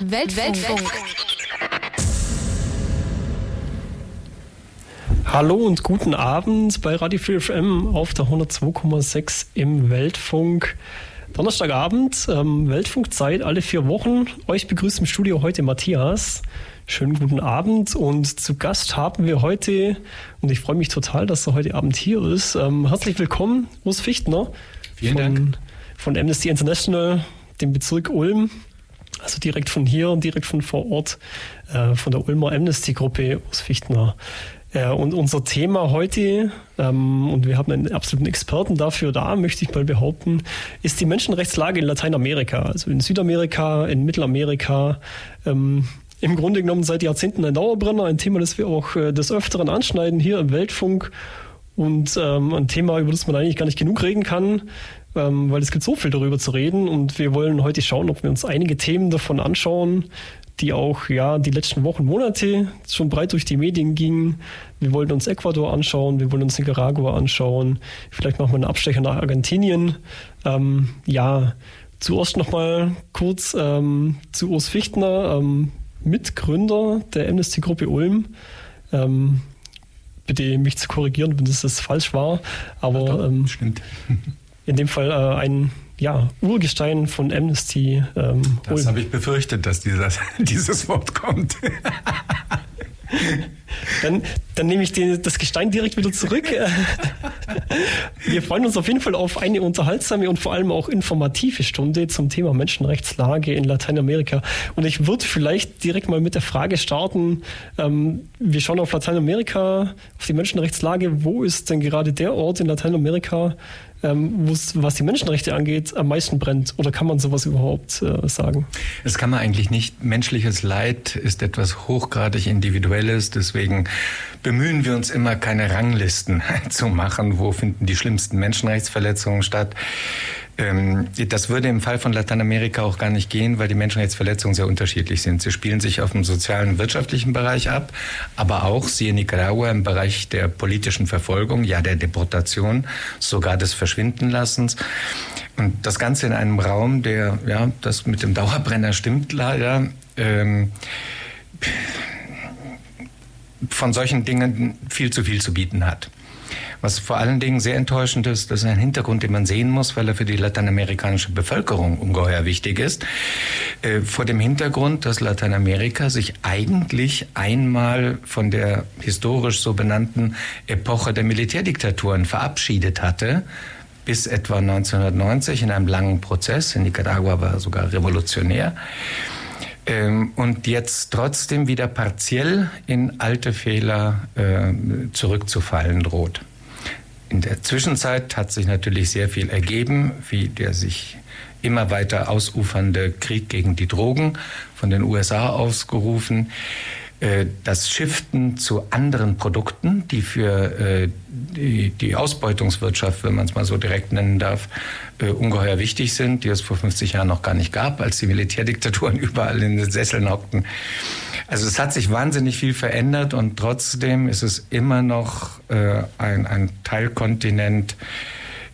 Weltfunk. Hallo und guten Abend bei Radio 4 FM auf der 102,6 im Weltfunk. Donnerstagabend, ähm, Weltfunkzeit, alle vier Wochen. Euch begrüßt im Studio heute Matthias. Schönen guten Abend und zu Gast haben wir heute, und ich freue mich total, dass er heute Abend hier ist, ähm, herzlich willkommen, Urs Fichtner. Vielen von, Dank. Von Amnesty International, dem Bezirk Ulm. Also direkt von hier, direkt von vor Ort, äh, von der Ulmer Amnesty-Gruppe Urs Fichtner. Ja, und unser Thema heute, ähm, und wir haben einen absoluten Experten dafür da, möchte ich mal behaupten, ist die Menschenrechtslage in Lateinamerika, also in Südamerika, in Mittelamerika. Ähm, Im Grunde genommen seit Jahrzehnten ein Dauerbrenner, ein Thema, das wir auch äh, des Öfteren anschneiden hier im Weltfunk und ähm, ein Thema, über das man eigentlich gar nicht genug reden kann, ähm, weil es gibt so viel darüber zu reden und wir wollen heute schauen, ob wir uns einige Themen davon anschauen, die auch ja die letzten Wochen, Monate schon breit durch die Medien gingen. Wir wollten uns Ecuador anschauen, wir wollen uns Nicaragua anschauen, vielleicht machen wir einen Abstecher nach Argentinien. Ähm, ja, zuerst nochmal kurz ähm, zu Urs Fichtner, ähm, Mitgründer der Amnesty-Gruppe Ulm. Ähm, bitte mich zu korrigieren, wenn das, das falsch war, aber ähm, stimmt. in dem Fall äh, ein ja, Urgestein von Amnesty. Ähm, das habe ich befürchtet, dass dieser, dieses Wort kommt. Dann, dann nehme ich den, das Gestein direkt wieder zurück. Wir freuen uns auf jeden Fall auf eine unterhaltsame und vor allem auch informative Stunde zum Thema Menschenrechtslage in Lateinamerika. Und ich würde vielleicht direkt mal mit der Frage starten. Ähm, wir schauen auf Lateinamerika, auf die Menschenrechtslage. Wo ist denn gerade der Ort in Lateinamerika, ähm, was die Menschenrechte angeht, am meisten brennt? Oder kann man sowas überhaupt äh, sagen? Das kann man eigentlich nicht. Menschliches Leid ist etwas hochgradig Individuelles. Deswegen bemühen wir uns immer, keine Ranglisten zu machen. Wo finden die schlimmsten Menschenrechtsverletzungen statt? Ähm, das würde im Fall von Lateinamerika auch gar nicht gehen, weil die Menschenrechtsverletzungen sehr unterschiedlich sind. Sie spielen sich auf dem sozialen wirtschaftlichen Bereich ab, aber auch, siehe Nicaragua, im Bereich der politischen Verfolgung, ja der Deportation, sogar des Verschwindenlassens. Und das Ganze in einem Raum, der, ja, das mit dem Dauerbrenner stimmt leider, ähm, von solchen Dingen viel zu viel zu bieten hat. Was vor allen Dingen sehr enttäuschend ist, das ist ein Hintergrund, den man sehen muss, weil er für die lateinamerikanische Bevölkerung ungeheuer wichtig ist. Äh, vor dem Hintergrund, dass Lateinamerika sich eigentlich einmal von der historisch so benannten Epoche der Militärdiktaturen verabschiedet hatte, bis etwa 1990 in einem langen Prozess. In Nicaragua war er sogar revolutionär ähm, und jetzt trotzdem wieder partiell in alte Fehler äh, zurückzufallen droht. In der Zwischenzeit hat sich natürlich sehr viel ergeben, wie der sich immer weiter ausufernde Krieg gegen die Drogen von den USA ausgerufen. Äh, das Shiften zu anderen Produkten, die für äh, die, die Ausbeutungswirtschaft, wenn man es mal so direkt nennen darf, äh, ungeheuer wichtig sind, die es vor 50 Jahren noch gar nicht gab, als die Militärdiktaturen überall in den Sesseln hockten. Also es hat sich wahnsinnig viel verändert und trotzdem ist es immer noch ein, ein Teilkontinent,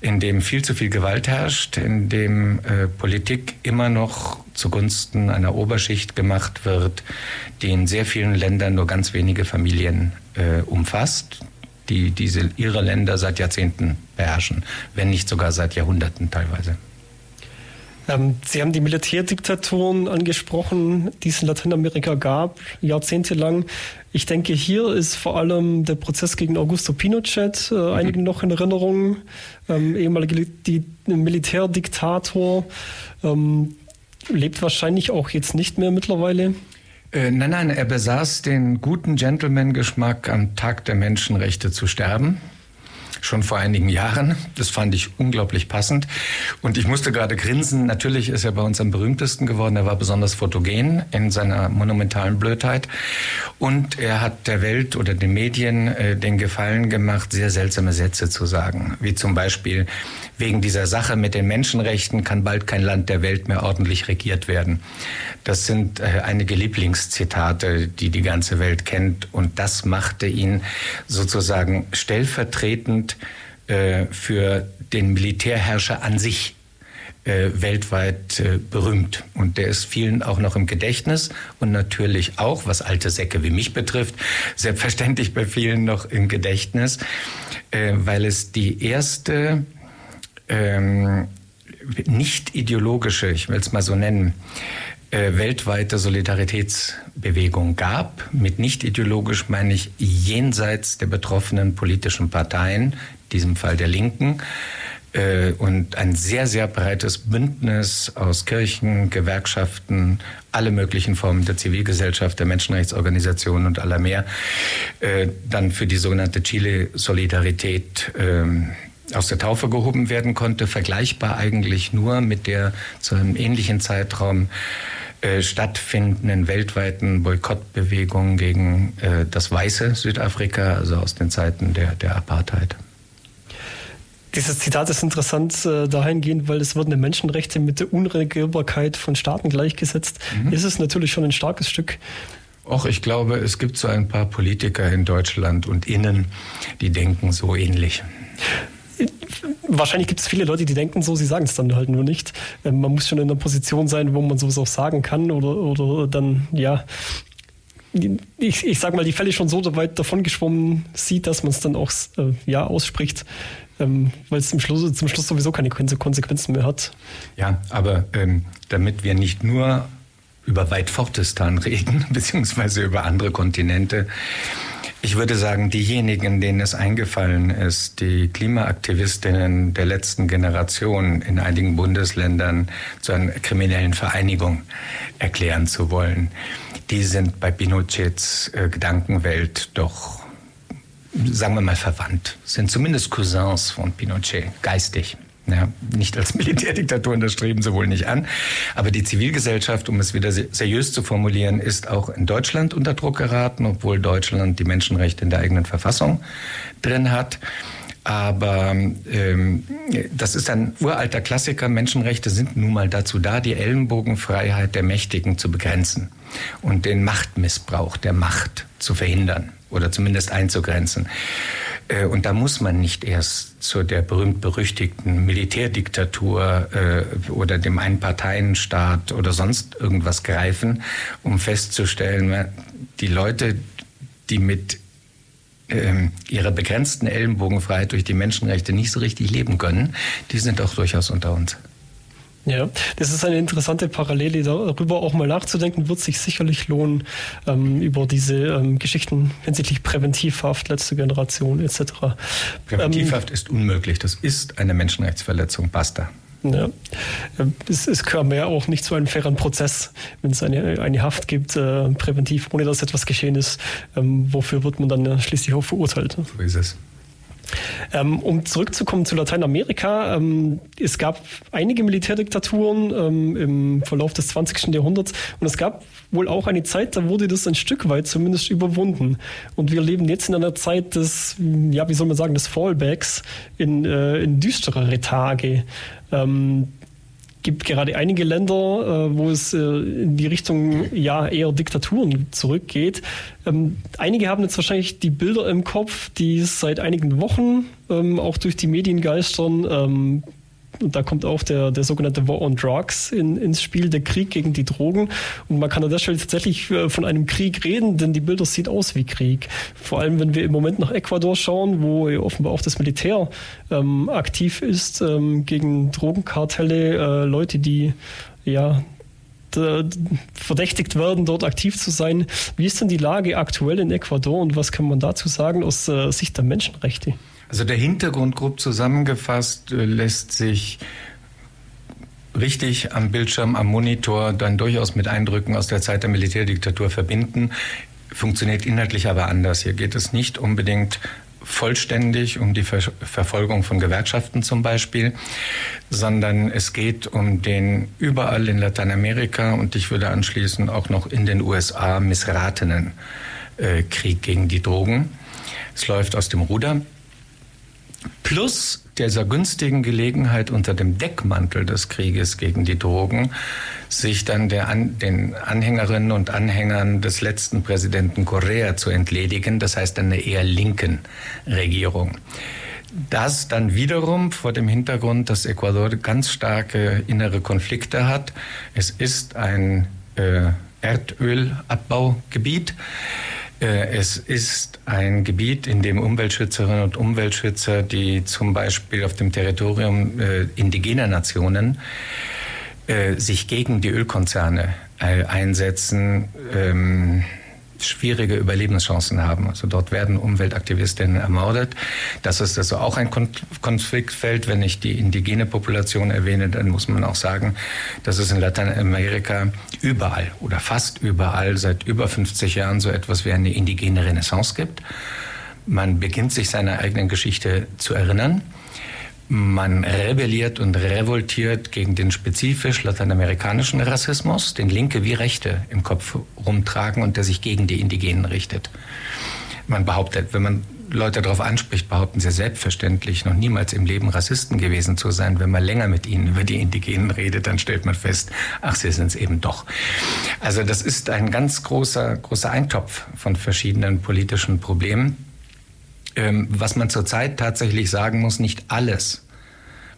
in dem viel zu viel Gewalt herrscht, in dem äh, Politik immer noch zugunsten einer Oberschicht gemacht wird, die in sehr vielen Ländern nur ganz wenige Familien äh, umfasst, die diese ihre Länder seit Jahrzehnten beherrschen, wenn nicht sogar seit Jahrhunderten teilweise. Ähm, Sie haben die Militärdiktaturen angesprochen, die es in Lateinamerika gab, jahrzehntelang. Ich denke, hier ist vor allem der Prozess gegen Augusto Pinochet äh, mhm. einigen noch in Erinnerung, ähm, ehemaliger Militärdiktator, ähm, lebt wahrscheinlich auch jetzt nicht mehr mittlerweile. Äh, nein, nein, er besaß den guten Gentleman-Geschmack, am Tag der Menschenrechte zu sterben schon vor einigen Jahren. Das fand ich unglaublich passend. Und ich musste gerade grinsen. Natürlich ist er bei uns am berühmtesten geworden. Er war besonders fotogen in seiner monumentalen Blödheit. Und er hat der Welt oder den Medien äh, den Gefallen gemacht, sehr seltsame Sätze zu sagen. Wie zum Beispiel, wegen dieser Sache mit den Menschenrechten kann bald kein Land der Welt mehr ordentlich regiert werden. Das sind äh, einige Lieblingszitate, die die ganze Welt kennt. Und das machte ihn sozusagen stellvertretend äh, für den Militärherrscher an sich äh, weltweit berühmt. Und der ist vielen auch noch im Gedächtnis und natürlich auch, was alte Säcke wie mich betrifft, selbstverständlich bei vielen noch im Gedächtnis, weil es die erste ähm, nicht ideologische, ich will es mal so nennen, äh, weltweite Solidaritätsbewegung gab. Mit nicht ideologisch meine ich jenseits der betroffenen politischen Parteien, in diesem Fall der Linken, äh, und ein sehr, sehr breites Bündnis aus Kirchen, Gewerkschaften, alle möglichen Formen der Zivilgesellschaft, der Menschenrechtsorganisationen und aller mehr, äh, dann für die sogenannte Chile-Solidarität ähm, aus der Taufe gehoben werden konnte, vergleichbar eigentlich nur mit der zu einem ähnlichen Zeitraum äh, stattfindenden weltweiten Boykottbewegung gegen äh, das weiße Südafrika, also aus den Zeiten der, der Apartheid. Dieses Zitat ist interessant äh, dahingehend, weil es wurden Menschenrechte mit der Unregierbarkeit von Staaten gleichgesetzt. Mhm. Ist es natürlich schon ein starkes Stück. Och, ich glaube, es gibt so ein paar Politiker in Deutschland und innen, die denken so ähnlich. Wahrscheinlich gibt es viele Leute, die denken so, sie sagen es dann halt nur nicht. Ähm, man muss schon in einer Position sein, wo man sowas auch sagen kann oder, oder dann, ja, ich, ich sag mal, die Fälle schon so weit davon geschwommen sieht, dass man es dann auch äh, ja, ausspricht, ähm, weil es zum Schluss, zum Schluss sowieso keine Konsequenzen mehr hat. Ja, aber ähm, damit wir nicht nur über Weitfortistan reden, beziehungsweise über andere Kontinente, ich würde sagen, diejenigen, denen es eingefallen ist, die Klimaaktivistinnen der letzten Generation in einigen Bundesländern zu einer kriminellen Vereinigung erklären zu wollen, die sind bei Pinochets äh, Gedankenwelt doch, sagen wir mal, verwandt, sind zumindest Cousins von Pinochet, geistig. Ja, nicht als Militärdiktaturen, das streben sie wohl nicht an. Aber die Zivilgesellschaft, um es wieder seriös zu formulieren, ist auch in Deutschland unter Druck geraten, obwohl Deutschland die Menschenrechte in der eigenen Verfassung drin hat. Aber ähm, das ist ein uralter Klassiker. Menschenrechte sind nun mal dazu da, die Ellenbogenfreiheit der Mächtigen zu begrenzen und den Machtmissbrauch der Macht zu verhindern oder zumindest einzugrenzen. Äh, und da muss man nicht erst zu der berühmt-berüchtigten Militärdiktatur äh, oder dem Einparteienstaat oder sonst irgendwas greifen, um festzustellen, die Leute, die mit ähm, ihrer begrenzten Ellenbogenfreiheit durch die Menschenrechte nicht so richtig leben können, die sind auch durchaus unter uns. Ja, das ist eine interessante Parallele. Darüber auch mal nachzudenken, wird sich sicherlich lohnen, ähm, über diese ähm, Geschichten hinsichtlich Präventivhaft, letzte Generation etc. Präventivhaft ähm, ist unmöglich. Das ist eine Menschenrechtsverletzung. Basta. Ja. Es, es kam ja auch nicht zu einem fairen Prozess, wenn es eine, eine Haft gibt, äh, präventiv, ohne dass etwas geschehen ist. Ähm, wofür wird man dann schließlich auch verurteilt? So ist es. Ähm, um zurückzukommen zu Lateinamerika, ähm, es gab einige Militärdiktaturen ähm, im Verlauf des 20. Jahrhunderts und es gab wohl auch eine Zeit, da wurde das ein Stück weit zumindest überwunden. Und wir leben jetzt in einer Zeit des, ja, wie soll man sagen, des Fallbacks in, äh, in düsterere Tage. Ähm, gibt gerade einige Länder, äh, wo es äh, in die Richtung ja eher Diktaturen zurückgeht. Ähm, einige haben jetzt wahrscheinlich die Bilder im Kopf, die seit einigen Wochen ähm, auch durch die Medien geistern. Und da kommt auch der, der sogenannte War on Drugs in, ins Spiel, der Krieg gegen die Drogen. Und man kann an der Stelle tatsächlich äh, von einem Krieg reden, denn die Bilder sieht aus wie Krieg. Vor allem, wenn wir im Moment nach Ecuador schauen, wo offenbar auch das Militär ähm, aktiv ist ähm, gegen Drogenkartelle, äh, Leute, die ja verdächtigt werden, dort aktiv zu sein. Wie ist denn die Lage aktuell in Ecuador und was kann man dazu sagen aus äh, Sicht der Menschenrechte? Also der Hintergrund grob zusammengefasst äh, lässt sich richtig am Bildschirm, am Monitor dann durchaus mit Eindrücken aus der Zeit der Militärdiktatur verbinden. Funktioniert inhaltlich aber anders. Hier geht es nicht unbedingt vollständig um die Ver Verfolgung von Gewerkschaften zum Beispiel, sondern es geht um den überall in Lateinamerika und ich würde anschließen auch noch in den USA missratenen äh, Krieg gegen die Drogen. Es läuft aus dem Ruder plus dieser günstigen Gelegenheit unter dem Deckmantel des Krieges gegen die Drogen sich dann der, den Anhängerinnen und Anhängern des letzten Präsidenten Correa zu entledigen, das heißt einer eher linken Regierung. das dann wiederum vor dem Hintergrund, dass Ecuador ganz starke innere Konflikte hat. Es ist ein äh, Erdölabbaugebiet. Äh, es ist ein Gebiet, in dem Umweltschützerinnen und Umweltschützer, die zum Beispiel auf dem Territorium äh, indigener Nationen äh, sich gegen die Ölkonzerne einsetzen, ähm, schwierige Überlebenschancen haben. Also dort werden Umweltaktivistinnen ermordet. Das ist also auch ein Konfliktfeld. Wenn ich die indigene Population erwähne, dann muss man auch sagen, dass es in Lateinamerika überall oder fast überall seit über 50 Jahren so etwas wie eine indigene Renaissance gibt. Man beginnt sich seiner eigenen Geschichte zu erinnern. Man rebelliert und revoltiert gegen den spezifisch lateinamerikanischen Rassismus, den Linke wie Rechte im Kopf rumtragen und der sich gegen die Indigenen richtet. Man behauptet, wenn man Leute darauf anspricht, behaupten sie selbstverständlich, noch niemals im Leben Rassisten gewesen zu sein. Wenn man länger mit ihnen über die Indigenen redet, dann stellt man fest, ach, sie sind es eben doch. Also das ist ein ganz großer, großer Eintopf von verschiedenen politischen Problemen ähm, was man zurzeit tatsächlich sagen muss, nicht alles.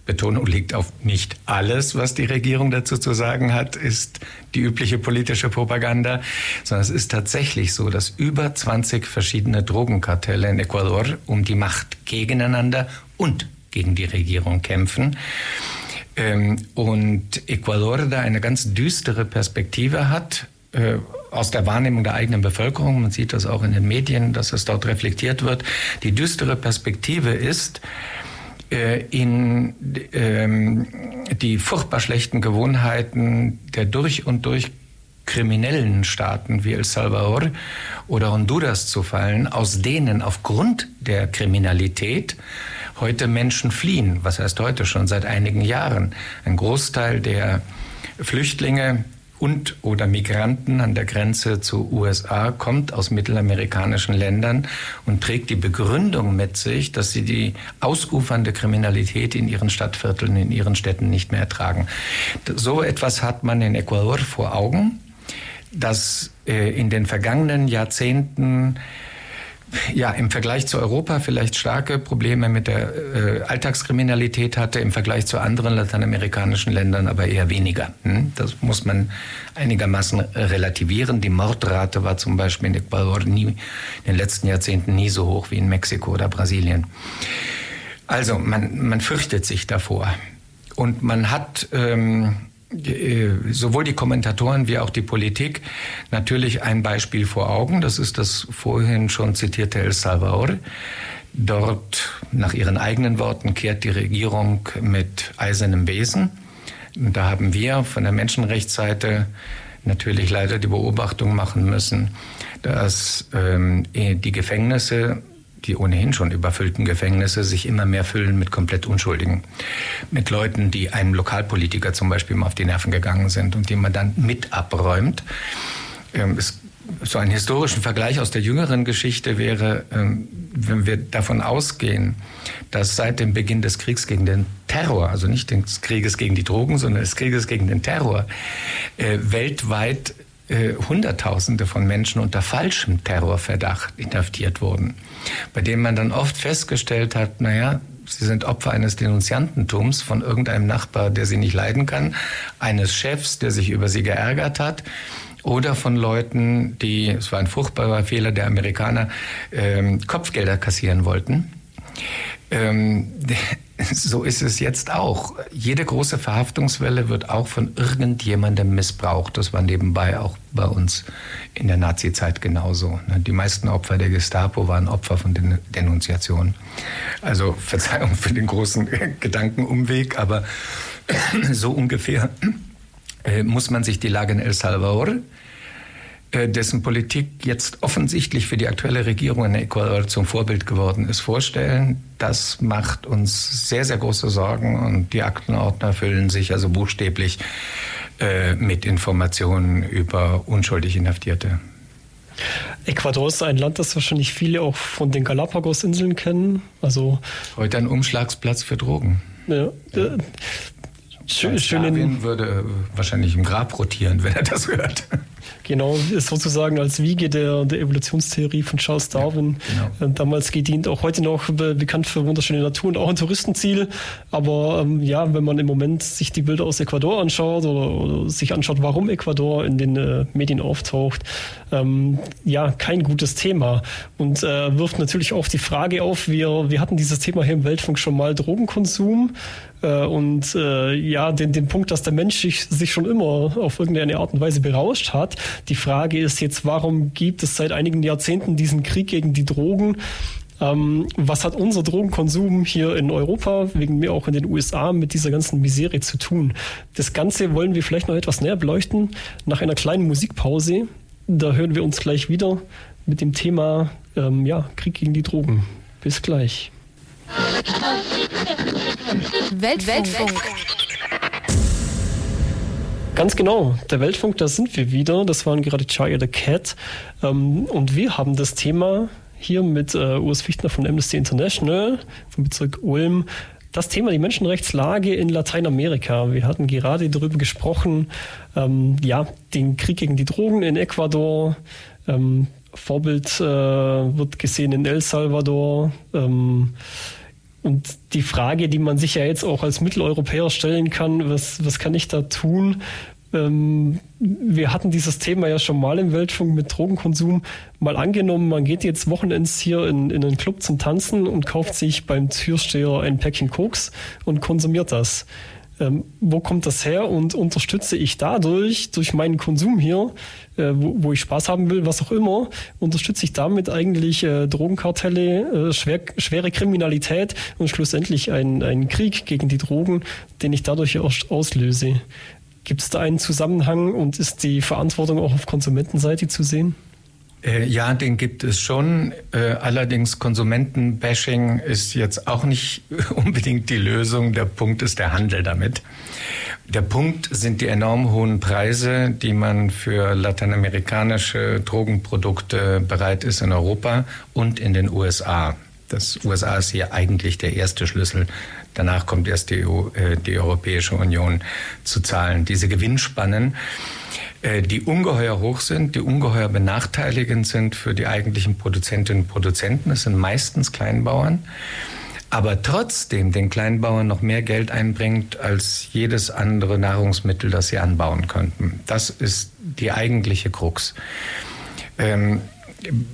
Betonung liegt auf nicht alles, was die Regierung dazu zu sagen hat, ist die übliche politische Propaganda, sondern es ist tatsächlich so, dass über 20 verschiedene Drogenkartelle in Ecuador um die Macht gegeneinander und gegen die Regierung kämpfen. Ähm, und Ecuador da eine ganz düstere Perspektive hat, äh, aus der Wahrnehmung der eigenen Bevölkerung, man sieht das auch in den Medien, dass es dort reflektiert wird, die düstere Perspektive ist, äh, in ähm, die furchtbar schlechten Gewohnheiten der durch und durch kriminellen Staaten wie El Salvador oder Honduras zu fallen, aus denen aufgrund der Kriminalität heute Menschen fliehen. Was heißt heute schon seit einigen Jahren? Ein Großteil der Flüchtlinge und oder Migranten an der Grenze zu USA kommt aus mittelamerikanischen Ländern und trägt die Begründung mit sich, dass sie die ausufernde Kriminalität in ihren Stadtvierteln, in ihren Städten nicht mehr ertragen. So etwas hat man in Ecuador vor Augen, dass äh, in den vergangenen Jahrzehnten ja, im Vergleich zu Europa vielleicht starke Probleme mit der äh, Alltagskriminalität hatte, im Vergleich zu anderen lateinamerikanischen Ländern aber eher weniger. Hm? Das muss man einigermaßen relativieren. Die Mordrate war zum Beispiel in Ecuador nie, in den letzten Jahrzehnten nie so hoch wie in Mexiko oder Brasilien. Also man, man fürchtet sich davor. Und man hat ähm, äh, sowohl die Kommentatoren wie auch die Politik natürlich ein Beispiel vor Augen. Das ist das vorhin schon zitierte El Salvador. Dort, nach ihren eigenen Worten, kehrt die Regierung mit eisernem Besen. Da haben wir von der Menschenrechtsseite natürlich leider die Beobachtung machen müssen, dass ähm, die Gefängnisse die ohnehin schon überfüllten Gefängnisse sich immer mehr füllen mit komplett Unschuldigen. Mit Leuten, die einem Lokalpolitiker zum Beispiel mal auf die Nerven gegangen sind und die man dann mit abräumt. Ähm, es so einen historischen Vergleich aus der jüngeren Geschichte wäre, ähm, wenn wir davon ausgehen, dass seit dem Beginn des Kriegs gegen den Terror, also nicht des Krieges gegen die Drogen, sondern des Krieges gegen den Terror, äh, weltweit äh, Hunderttausende von Menschen unter falschem Terrorverdacht inhaftiert wurden, bei denen man dann oft festgestellt hat, naja, Sie sind Opfer eines Denunziantentums von irgendeinem Nachbar, der Sie nicht leiden kann, eines Chefs, der sich über Sie geärgert hat oder von Leuten, die, es war ein furchtbarer Fehler der Amerikaner, ähm, Kopfgelder kassieren wollten. Ähm, so ist es jetzt auch. Jede große Verhaftungswelle wird auch von irgendjemandem missbraucht. Das war nebenbei auch bei uns in der Nazi-Zeit genauso. Ne? Die meisten Opfer der Gestapo waren Opfer von Den Denunziationen. Also Verzeihung für den großen Gedankenumweg, aber so ungefähr äh, muss man sich die Lage in El Salvador äh, dessen Politik jetzt offensichtlich für die aktuelle Regierung in Ecuador zum Vorbild geworden ist, vorstellen. Das macht uns sehr, sehr große Sorgen und die Aktenordner füllen sich also buchstäblich äh, mit Informationen über unschuldig Inhaftierte. Ecuador ist ein Land, das wahrscheinlich viele auch von den Galapagos-Inseln kennen. Also heute ein Umschlagsplatz für Drogen. Ja. Schön, schön in würde wahrscheinlich im Grab rotieren, wenn er das hört. Genau, sozusagen als Wiege der, der Evolutionstheorie von Charles Darwin ja, genau. Äh, damals gedient, auch heute noch bekannt für wunderschöne Natur und auch ein Touristenziel. Aber ähm, ja, wenn man im Moment sich die Bilder aus Ecuador anschaut oder, oder sich anschaut, warum Ecuador in den äh, Medien auftaucht, ähm, ja, kein gutes Thema. Und äh, wirft natürlich auch die Frage auf, wir, wir hatten dieses Thema hier im Weltfunk schon mal, Drogenkonsum. Äh, und äh, ja, den, den Punkt, dass der Mensch sich, sich schon immer auf irgendeine Art und Weise berauscht hat. Die Frage ist jetzt, warum gibt es seit einigen Jahrzehnten diesen Krieg gegen die Drogen? Ähm, was hat unser Drogenkonsum hier in Europa, wegen mir auch in den USA, mit dieser ganzen Miserie zu tun? Das Ganze wollen wir vielleicht noch etwas näher beleuchten nach einer kleinen Musikpause. Da hören wir uns gleich wieder mit dem Thema ähm, ja, Krieg gegen die Drogen. Bis gleich. Weltfunk. Ganz genau, der Weltfunk, da sind wir wieder. Das waren gerade Charlie the Cat. Ähm, und wir haben das Thema hier mit äh, Urs Fichtner von Amnesty International vom Bezirk Ulm. Das Thema die Menschenrechtslage in Lateinamerika. Wir hatten gerade darüber gesprochen, ähm, ja, den Krieg gegen die Drogen in Ecuador. Ähm, Vorbild äh, wird gesehen in El Salvador. Und die Frage, die man sich ja jetzt auch als Mitteleuropäer stellen kann, was, was kann ich da tun? Ähm, wir hatten dieses Thema ja schon mal im Weltfunk mit Drogenkonsum mal angenommen. Man geht jetzt Wochenends hier in, in einen Club zum Tanzen und kauft sich beim Türsteher ein Päckchen Koks und konsumiert das ähm, wo kommt das her und unterstütze ich dadurch, durch meinen Konsum hier, äh, wo, wo, ich Spaß haben will, was auch immer, unterstütze ich damit eigentlich äh, Drogenkartelle, äh, schwer, schwere Kriminalität und schlussendlich einen, einen Krieg gegen die Drogen, den ich dadurch auslöse. Gibt es da einen Zusammenhang und ist die Verantwortung auch auf Konsumentenseite zu sehen? Äh, ja, den gibt es schon. Äh, allerdings Konsumentenbashing ist jetzt auch nicht unbedingt die Lösung. Der Punkt ist der Handel damit. Der Punkt sind die enorm hohen Preise, die man für lateinamerikanische Drogenprodukte bereit ist in Europa und in den USA. Das USA ist hier eigentlich der erste Schlüssel. Danach kommt erst die, EU, äh, die Europäische Union zu zahlen. Diese Gewinnspannen die ungeheuer hoch sind, die ungeheuer benachteiligend sind für die eigentlichen Produzentinnen und Produzenten. Das sind meistens Kleinbauern aber trotzdem den Kleinbauern noch mehr Geld einbringt als jedes andere Nahrungsmittel, das sie anbauen könnten. Das ist die eigentliche Krux. Ähm,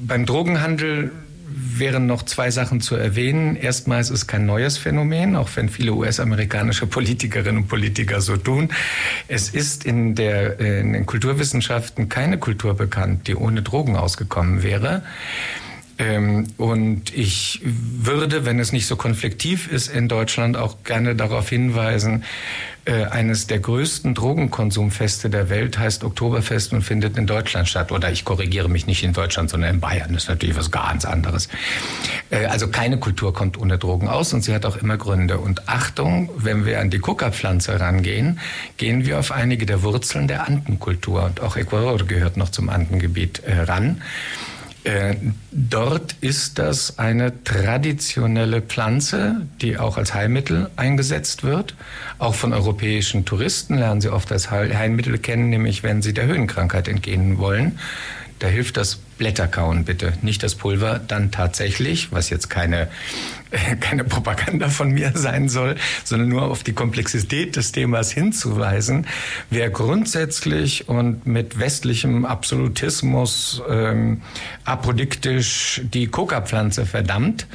beim Drogenhandel wären noch zwei Sachen zu erwähnen. Erstmals ist es kein neues Phänomen, auch wenn viele US-amerikanische Politikerinnen und Politiker so tun. Es ist in, der, in den Kulturwissenschaften keine Kultur bekannt, die ohne Drogen ausgekommen wäre. Ähm, und ich würde, wenn es nicht so konfliktiv ist in Deutschland, auch gerne darauf hinweisen, äh, eines der größten Drogenkonsumfeste der Welt heißt Oktoberfest und findet in Deutschland statt. Oder ich korrigiere mich nicht in Deutschland, sondern in Bayern. Das ist natürlich was ganz anderes. Äh, also keine Kultur kommt ohne Drogen aus und sie hat auch immer Gründe. Und Achtung, wenn wir an die Coca-Pflanze rangehen, gehen wir auf einige der Wurzeln der Andenkultur. Und auch Ecuador gehört noch zum Andengebiet äh, ran. Äh, dort ist das eine traditionelle Pflanze, die auch als Heilmittel eingesetzt wird. Auch von europäischen Touristen lernen sie oft als Heilmittel kennen, nämlich wenn sie der Höhenkrankheit entgehen wollen. Da hilft das Blätterkauen bitte, nicht das Pulver, dann tatsächlich, was jetzt keine, keine Propaganda von mir sein soll, sondern nur auf die Komplexität des Themas hinzuweisen. Wer grundsätzlich und mit westlichem Absolutismus ähm, apodiktisch die Coca-Pflanze verdammt,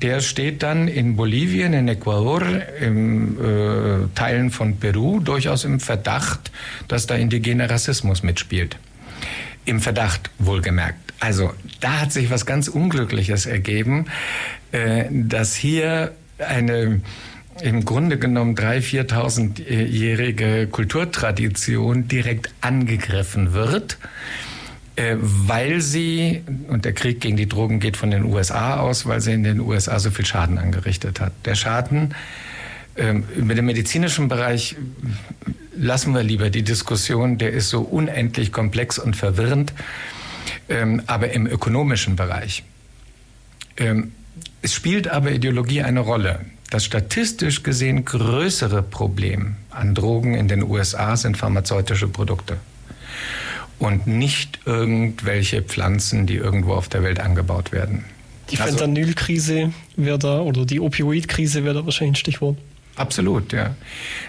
der steht dann in Bolivien, in Ecuador, in äh, Teilen von Peru durchaus im Verdacht, dass da indigener Rassismus mitspielt. Im Verdacht, wohlgemerkt. Also da hat sich was ganz Unglückliches ergeben, äh, dass hier eine im Grunde genommen 3.000, 4.000-jährige Kulturtradition direkt angegriffen wird, äh, weil sie, und der Krieg gegen die Drogen geht von den USA aus, weil sie in den USA so viel Schaden angerichtet hat. Der Schaden ähm, über den medizinischen Bereich lassen wir lieber die Diskussion, der ist so unendlich komplex und verwirrend. Ähm, aber im ökonomischen Bereich. Ähm, es spielt aber Ideologie eine Rolle. Das statistisch gesehen größere Problem an Drogen in den USA sind pharmazeutische Produkte. und nicht irgendwelche Pflanzen, die irgendwo auf der Welt angebaut werden. Die also, Fentanylkrise wäre da oder die Opioidkrise wäre da wahrscheinlich ein Stichwort. Absolut, ja.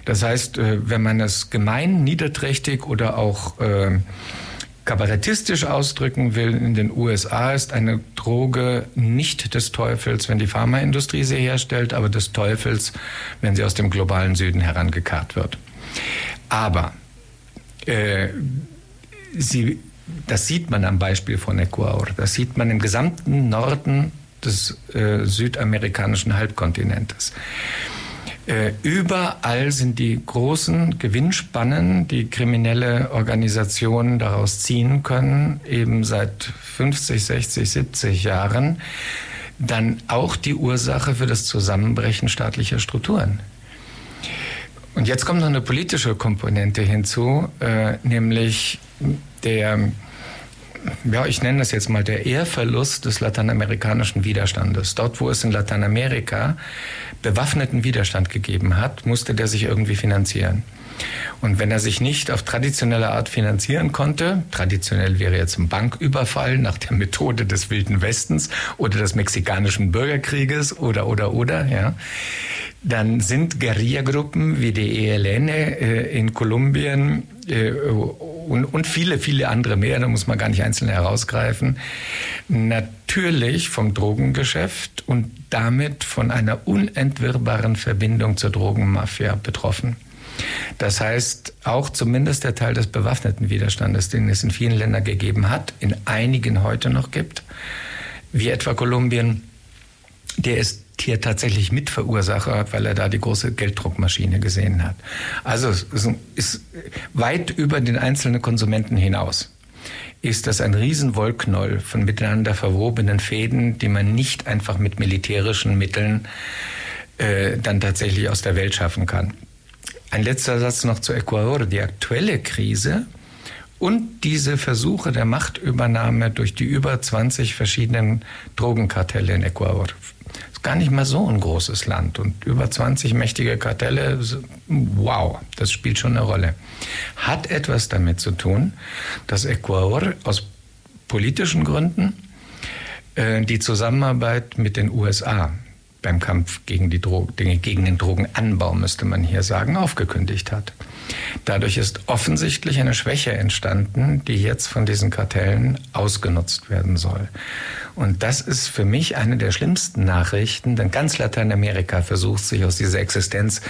Das heißt, äh, wenn man es gemein, niederträchtig oder auch äh, kabarettistisch ausdrücken will, in den USA ist eine Droge nicht des Teufels, wenn die Pharmaindustrie sie herstellt, aber des Teufels, wenn sie aus dem globalen Süden herangekarrt wird. Aber äh, sie, das sieht man am Beispiel von Ecuador. Das sieht man im gesamten Norden des äh, südamerikanischen Halbkontinentes. Äh, überall sind die großen Gewinnspannen, die kriminelle Organisationen daraus ziehen können, eben seit 50, 60, 70 Jahren, dann auch die Ursache für das Zusammenbrechen staatlicher Strukturen. Und jetzt kommt noch eine politische Komponente hinzu, äh, nämlich der, ja, ich nenne das jetzt mal der Ehrverlust des lateinamerikanischen Widerstandes. Dort, wo es in Lateinamerika bewaffneten Widerstand gegeben hat, musste der sich irgendwie finanzieren. Und wenn er sich nicht auf traditionelle Art finanzieren konnte, traditionell wäre jetzt ein Banküberfall nach der Methode des Wilden Westens oder des mexikanischen Bürgerkrieges oder, oder, oder, ja, dann sind Guerillagruppen wie die ELN äh, in Kolumbien äh, und, und viele, viele andere mehr, da muss man gar nicht einzeln herausgreifen, natürlich vom Drogengeschäft und damit von einer unentwirrbaren Verbindung zur Drogenmafia betroffen. Das heißt, auch zumindest der Teil des bewaffneten Widerstandes, den es in vielen Ländern gegeben hat, in einigen heute noch gibt, wie etwa Kolumbien, der ist hier tatsächlich Mitverursacher, weil er da die große Gelddruckmaschine gesehen hat. Also es ist weit über den einzelnen Konsumenten hinaus ist das ein Riesenwollknoll von miteinander verwobenen Fäden, die man nicht einfach mit militärischen Mitteln äh, dann tatsächlich aus der Welt schaffen kann. Ein letzter Satz noch zu Ecuador. Die aktuelle Krise und diese Versuche der Machtübernahme durch die über 20 verschiedenen Drogenkartelle in Ecuador. Gar nicht mal so ein großes Land und über 20 mächtige Kartelle, wow, das spielt schon eine Rolle. Hat etwas damit zu tun, dass Ecuador aus politischen Gründen äh, die Zusammenarbeit mit den USA beim Kampf gegen, die Dro gegen den Drogenanbau, müsste man hier sagen, aufgekündigt hat. Dadurch ist offensichtlich eine Schwäche entstanden, die jetzt von diesen Kartellen ausgenutzt werden soll. Und das ist für mich eine der schlimmsten Nachrichten, denn ganz Lateinamerika versucht sich aus dieser Existenz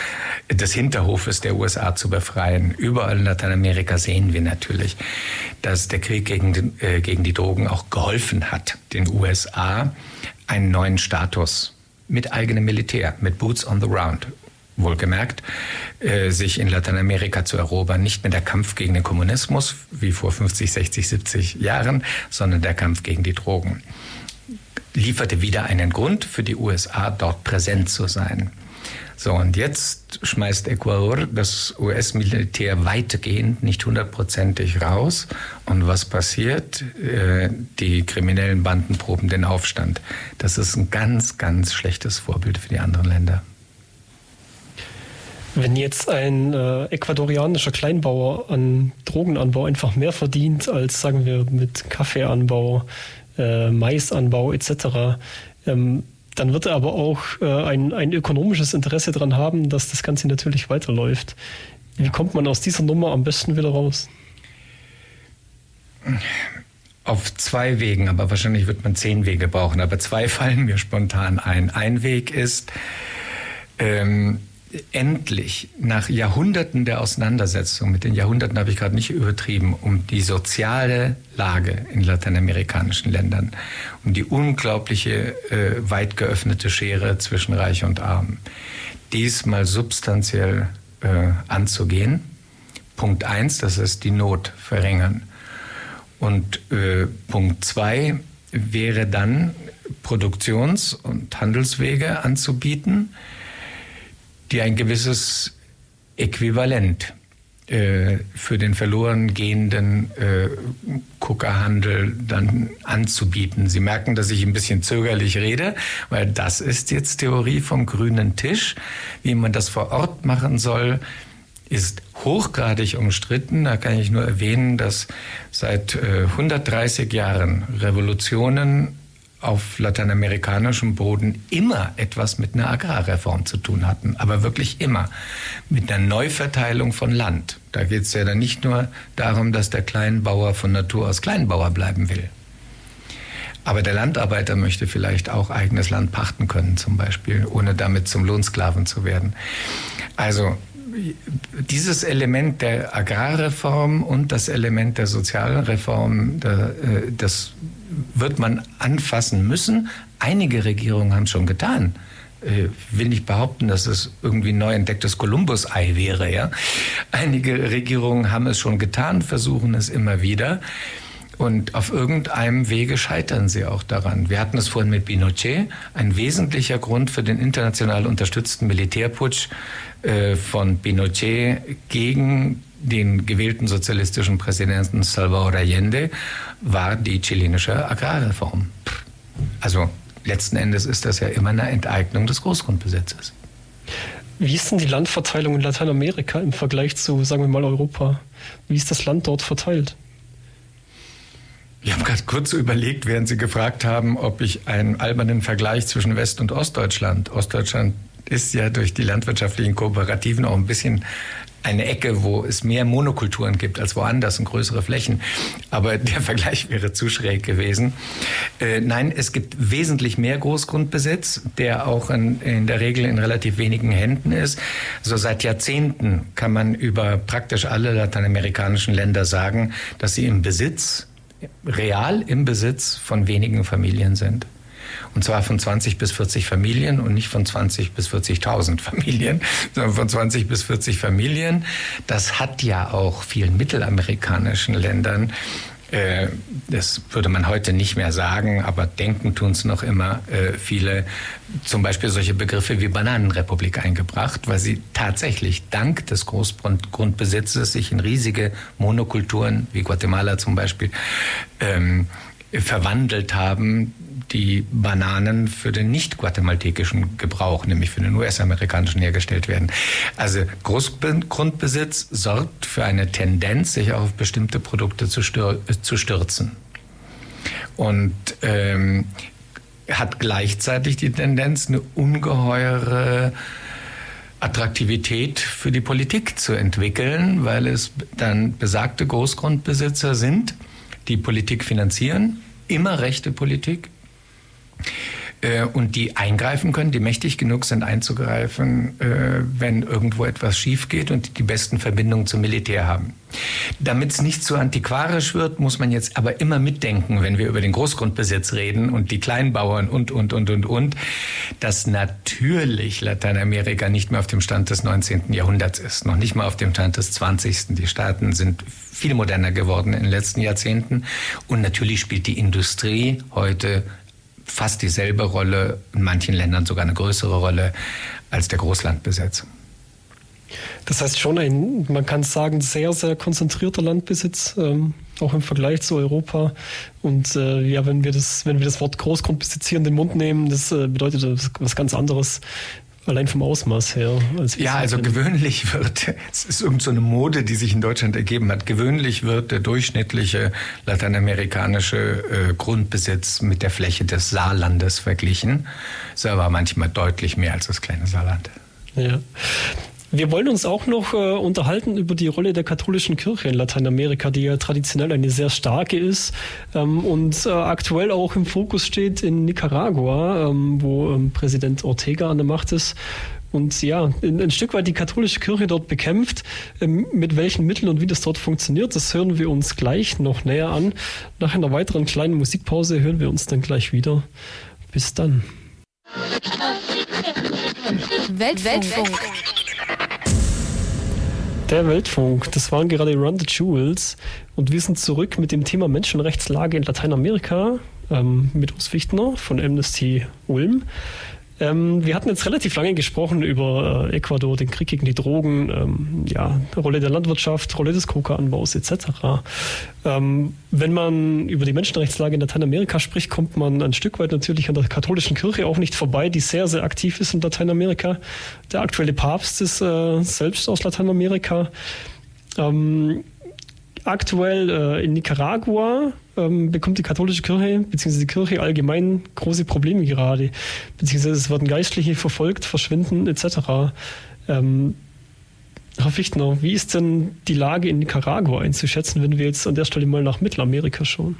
des Hinterhofes der USA zu befreien. Überall in Lateinamerika sehen wir natürlich, dass der Krieg gegen, den, äh, gegen die Drogen auch geholfen hat, den USA einen neuen Status mit eigenem Militär, mit Boots on the Ground, wohlgemerkt, äh, sich in Lateinamerika zu erobern. Nicht mehr der Kampf gegen den Kommunismus wie vor 50, 60, 70 Jahren, sondern der Kampf gegen die Drogen. Lieferte wieder einen Grund für die USA, dort präsent zu sein. So, und jetzt schmeißt Ecuador das US-Militär weitgehend, nicht hundertprozentig raus. Und was passiert? Äh, die kriminellen Banden proben den Aufstand. Das ist ein ganz, ganz schlechtes Vorbild für die anderen Länder. Wenn jetzt ein äh, ecuadorianischer Kleinbauer an Drogenanbau einfach mehr verdient als, sagen wir, mit Kaffeeanbau, äh, Maisanbau etc., ähm, dann wird er aber auch äh, ein, ein ökonomisches Interesse daran haben, dass das Ganze natürlich weiterläuft. Wie kommt man aus dieser Nummer am besten wieder raus? Auf zwei Wegen, aber wahrscheinlich wird man zehn Wege brauchen. Aber zwei fallen mir spontan ein. Ein Weg ist, ähm, endlich nach Jahrhunderten der Auseinandersetzung, mit den Jahrhunderten habe ich gerade nicht übertrieben, um die soziale Lage in lateinamerikanischen Ländern, um die unglaubliche äh, weit geöffnete Schere zwischen Reich und Arm, diesmal substanziell äh, anzugehen. Punkt eins, das ist die Not verringern. Und äh, Punkt zwei wäre dann Produktions- und Handelswege anzubieten, die ein gewisses Äquivalent äh, für den verloren gehenden äh, Kuckerhandel dann anzubieten. Sie merken, dass ich ein bisschen zögerlich rede, weil das ist jetzt Theorie vom grünen Tisch. Wie man das vor Ort machen soll, ist hochgradig umstritten. Da kann ich nur erwähnen, dass seit 130 Jahren Revolutionen auf lateinamerikanischem Boden immer etwas mit einer Agrarreform zu tun hatten, aber wirklich immer mit einer Neuverteilung von Land. Da geht es ja dann nicht nur darum, dass der Kleinbauer von Natur aus Kleinbauer bleiben will. Aber der Landarbeiter möchte vielleicht auch eigenes Land pachten können, zum Beispiel, ohne damit zum Lohnsklaven zu werden. Also dieses Element der Agrarreform und das Element der Sozialreform, äh, das wird man anfassen müssen. Einige Regierungen haben es schon getan. Ich äh, will nicht behaupten, dass es irgendwie ein neu entdecktes Kolumbus-Ei wäre. Ja? Einige Regierungen haben es schon getan, versuchen es immer wieder. Und auf irgendeinem Wege scheitern sie auch daran. Wir hatten es vorhin mit Pinochet. Ein wesentlicher Grund für den international unterstützten Militärputsch äh, von Pinochet gegen den gewählten sozialistischen Präsidenten Salvador Allende war die chilenische Agrarreform. Also letzten Endes ist das ja immer eine Enteignung des Großgrundbesitzes. Wie ist denn die Landverteilung in Lateinamerika im Vergleich zu, sagen wir mal, Europa? Wie ist das Land dort verteilt? Ich habe gerade kurz überlegt, während Sie gefragt haben, ob ich einen albernen Vergleich zwischen West- und Ostdeutschland. Ostdeutschland ist ja durch die landwirtschaftlichen Kooperativen auch ein bisschen eine Ecke, wo es mehr Monokulturen gibt als woanders und größere Flächen. Aber der Vergleich wäre zu schräg gewesen. Äh, nein, es gibt wesentlich mehr Großgrundbesitz, der auch in, in der Regel in relativ wenigen Händen ist. So seit Jahrzehnten kann man über praktisch alle lateinamerikanischen Länder sagen, dass sie im Besitz, real im Besitz von wenigen Familien sind. Und zwar von 20 bis 40 Familien und nicht von 20 bis 40.000 Familien, sondern von 20 bis 40 Familien. Das hat ja auch vielen mittelamerikanischen Ländern äh, das würde man heute nicht mehr sagen, aber denken tun es noch immer äh, viele, zum Beispiel solche Begriffe wie Bananenrepublik eingebracht, weil sie tatsächlich dank des Großgrundbesitzes sich in riesige Monokulturen wie Guatemala zum Beispiel ähm, verwandelt haben, die Bananen für den nicht guatemaltekischen Gebrauch, nämlich für den US-amerikanischen hergestellt werden. Also Großgrundbesitz sorgt für eine Tendenz, sich auf bestimmte Produkte zu, zu stürzen. Und ähm, hat gleichzeitig die Tendenz, eine ungeheure Attraktivität für die Politik zu entwickeln, weil es dann besagte Großgrundbesitzer sind, die Politik finanzieren, immer rechte Politik, äh, und die eingreifen können, die mächtig genug sind einzugreifen, äh, wenn irgendwo etwas schief geht und die besten Verbindungen zum Militär haben. Damit es nicht zu antiquarisch wird, muss man jetzt aber immer mitdenken, wenn wir über den Großgrundbesitz reden und die Kleinbauern und, und, und, und, und, dass natürlich Lateinamerika nicht mehr auf dem Stand des 19. Jahrhunderts ist, noch nicht mal auf dem Stand des 20. Die Staaten sind viel moderner geworden in den letzten Jahrzehnten und natürlich spielt die Industrie heute fast dieselbe Rolle, in manchen Ländern sogar eine größere Rolle als der Großlandbesitz. Das heißt schon ein, man kann sagen, sehr, sehr konzentrierter Landbesitz, ähm, auch im Vergleich zu Europa. Und äh, ja, wenn wir das, wenn wir das Wort Großgrundbesitz hier in den Mund nehmen, das äh, bedeutet was ganz anderes. Allein vom Ausmaß her. ja, also gewöhnlich wird, es ist irgendeine so Mode, die sich in Deutschland ergeben hat, gewöhnlich wird der durchschnittliche lateinamerikanische äh, Grundbesitz mit der Fläche des Saarlandes verglichen. Ist aber manchmal deutlich mehr als das kleine Saarland. Ja. Wir wollen uns auch noch äh, unterhalten über die Rolle der katholischen Kirche in Lateinamerika, die ja traditionell eine sehr starke ist ähm, und äh, aktuell auch im Fokus steht in Nicaragua, ähm, wo ähm, Präsident Ortega an der Macht ist und ja, ein, Stück weit die katholische Kirche dort bekämpft. Ähm, mit welchen Mitteln und wie das dort funktioniert, das hören wir uns gleich noch näher an. Nach einer weiteren kleinen Musikpause hören wir uns dann gleich wieder. Bis dann. Weltfunk. Weltfunk. Der Weltfunk, das waren gerade Run the Jewels und wir sind zurück mit dem Thema Menschenrechtslage in Lateinamerika ähm, mit Urs Fichtner von Amnesty Ulm. Ähm, wir hatten jetzt relativ lange gesprochen über äh, Ecuador, den Krieg gegen die Drogen, ähm, ja, Rolle der Landwirtschaft, Rolle des Coca-Anbaus etc. Ähm, wenn man über die Menschenrechtslage in Lateinamerika spricht, kommt man ein Stück weit natürlich an der katholischen Kirche auch nicht vorbei, die sehr, sehr aktiv ist in Lateinamerika. Der aktuelle Papst ist äh, selbst aus Lateinamerika. Ähm, aktuell äh, in Nicaragua ähm, bekommt die katholische Kirche bzw. die Kirche allgemein große Probleme gerade, beziehungsweise es werden Geistliche verfolgt, verschwinden etc. Ähm, Herr Fichtner, wie ist denn die Lage in Nicaragua einzuschätzen, wenn wir jetzt an der Stelle mal nach Mittelamerika schauen?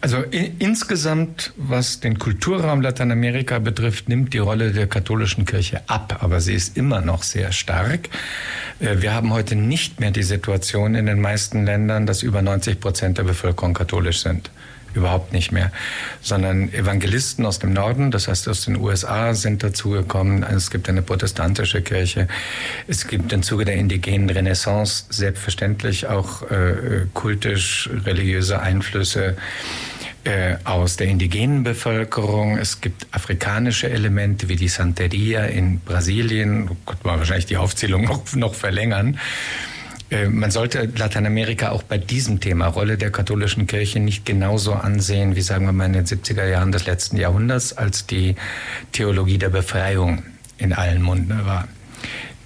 Also in, insgesamt, was den Kulturraum Lateinamerika betrifft, nimmt die Rolle der katholischen Kirche ab, aber sie ist immer noch sehr stark. Äh, wir haben heute nicht mehr die Situation in den meisten Ländern, dass über 90 Prozent der Bevölkerung katholisch sind überhaupt nicht mehr, sondern Evangelisten aus dem Norden, das heißt aus den USA, sind dazugekommen. Es gibt eine protestantische Kirche. Es gibt im Zuge der indigenen Renaissance selbstverständlich auch äh, kultisch-religiöse Einflüsse äh, aus der indigenen Bevölkerung. Es gibt afrikanische Elemente wie die Santeria in Brasilien. Da könnte man wahrscheinlich die Aufzählung noch, noch verlängern. Äh, man sollte Lateinamerika auch bei diesem Thema Rolle der katholischen Kirche nicht genauso ansehen wie, sagen wir mal, in den 70er Jahren des letzten Jahrhunderts, als die Theologie der Befreiung in allen Munden war.